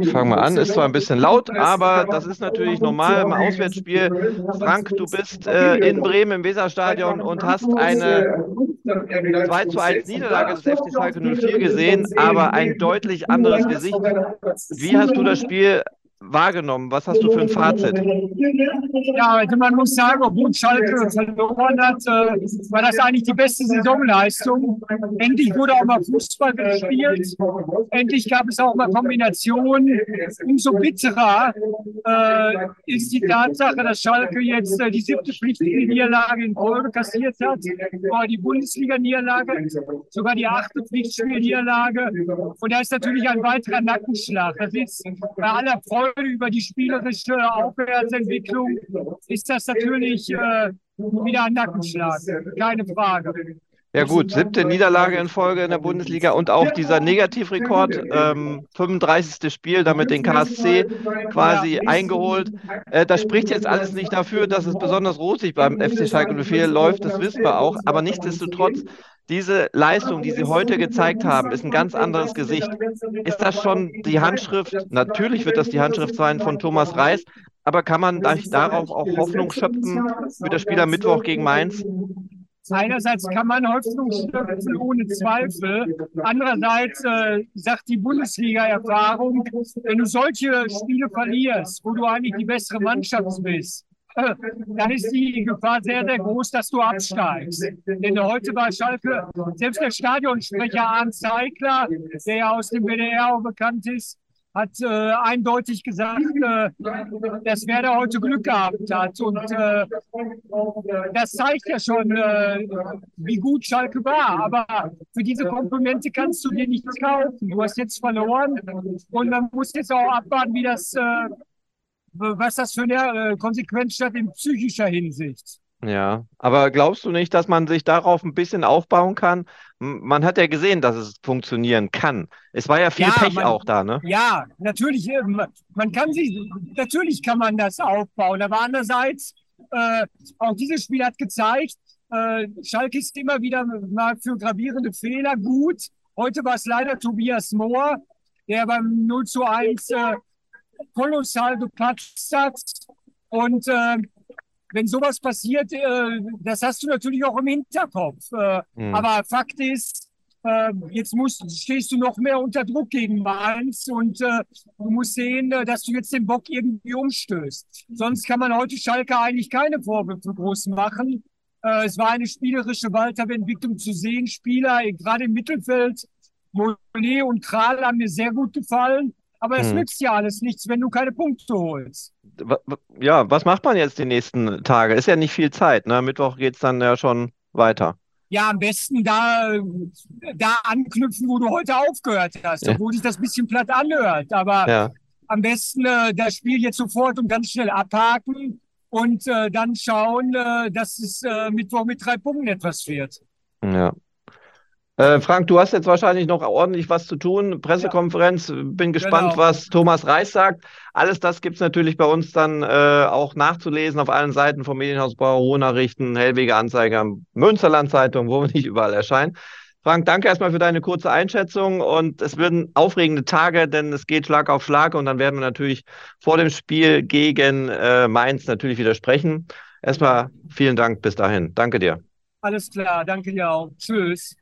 Ich fange mal an, ist zwar ein bisschen laut, aber das ist natürlich normal im Auswärtsspiel. Frank, du bist äh, in Bremen im Weserstadion und hast eine 2 zu 1 Niederlage des FC Schalke 04 gesehen, aber ein deutlich anderes Gesicht. Wie hast du das Spiel wahrgenommen? Was hast du für ein Fazit? Ja, also man muss sagen, obwohl Schalke verloren hat, äh, war das eigentlich die beste Saisonleistung. Endlich wurde auch mal Fußball gespielt. Endlich gab es auch mal Kombinationen. Umso bitterer äh, ist die Tatsache, dass Schalke jetzt äh, die siebte pflichtige Niederlage in Folge kassiert hat. War die Bundesliga-Niederlage, sogar die achte Pflichtspiel-Niederlage. Und da ist natürlich ein weiterer Nackenschlag. Das ist bei aller Freude über die spielerische Aufwärtsentwicklung ist das natürlich äh, wieder ein Nackenschlag, keine Frage. Ja gut, siebte Niederlage in Folge in der Bundesliga und auch dieser Negativrekord, ähm, 35. Spiel, damit den KSC quasi eingeholt. Äh, das spricht jetzt alles nicht dafür, dass es besonders rosig beim FC Schalke 04 läuft, das wissen wir auch, aber nichtsdestotrotz diese Leistung, die Sie heute gezeigt haben, ist ein ganz anderes Gesicht. Ist das schon die Handschrift? Natürlich wird das die Handschrift sein von Thomas Reis, aber kann man darauf auch Hoffnung schöpfen für das Spiel am Mittwoch gegen Mainz? Einerseits kann man Hoffnung schöpfen, ohne Zweifel. Andererseits äh, sagt die Bundesliga-Erfahrung, wenn du solche Spiele verlierst, wo du eigentlich die bessere Mannschaft bist, dann ist die Gefahr sehr, sehr groß, dass du absteigst. Denn heute war Schalke, selbst der Stadionsprecher Arndt Zeigler, der ja aus dem WDR auch bekannt ist, hat äh, eindeutig gesagt, äh, dass Werder heute Glück gehabt hat. Und äh, das zeigt ja schon, äh, wie gut Schalke war. Aber für diese Komplimente kannst du dir nichts kaufen. Du hast jetzt verloren und man muss jetzt auch abwarten, wie das äh, was das für eine äh, Konsequenz hat in psychischer Hinsicht. Ja, aber glaubst du nicht, dass man sich darauf ein bisschen aufbauen kann? Man hat ja gesehen, dass es funktionieren kann. Es war ja viel ja, Pech man, auch da, ne? Ja, natürlich. Äh, man kann sich, natürlich kann man das aufbauen. Aber andererseits, äh, auch dieses Spiel hat gezeigt, äh, Schalke ist immer wieder mal für gravierende Fehler gut. Heute war es leider Tobias Mohr, der beim 0 zu 1 äh, kolossal gepatzt hat. Und äh, wenn sowas passiert, äh, das hast du natürlich auch im Hinterkopf. Äh, mhm. Aber Fakt ist, äh, jetzt musst, stehst du noch mehr unter Druck gegen Mainz und äh, du musst sehen, äh, dass du jetzt den Bock irgendwie umstößt. Sonst kann man heute Schalke eigentlich keine Vorwürfe groß machen. Äh, es war eine spielerische Weiterentwicklung zu sehen. Spieler, gerade im Mittelfeld, Monet und Kral haben mir sehr gut gefallen. Aber es hm. nützt ja alles nichts, wenn du keine Punkte holst. Ja, was macht man jetzt die nächsten Tage? Ist ja nicht viel Zeit. Ne? Mittwoch geht es dann ja schon weiter. Ja, am besten da, da anknüpfen, wo du heute aufgehört hast, ja. obwohl sich das ein bisschen platt anhört. Aber ja. am besten äh, das Spiel jetzt sofort und ganz schnell abhaken und äh, dann schauen, äh, dass es äh, Mittwoch mit drei Punkten etwas wird. Ja, äh, Frank, du hast jetzt wahrscheinlich noch ordentlich was zu tun. Pressekonferenz, bin gespannt, genau. was Thomas Reis sagt. Alles das gibt es natürlich bei uns dann äh, auch nachzulesen auf allen Seiten vom Medienhaus Bauer, Ruhrnachrichten, Hellwege Anzeiger, Münsterland Zeitung, wo wir nicht überall erscheinen. Frank, danke erstmal für deine kurze Einschätzung und es werden aufregende Tage, denn es geht Schlag auf Schlag und dann werden wir natürlich vor dem Spiel gegen äh, Mainz natürlich wieder sprechen. Erstmal vielen Dank bis dahin. Danke dir. Alles klar, danke dir auch. Tschüss.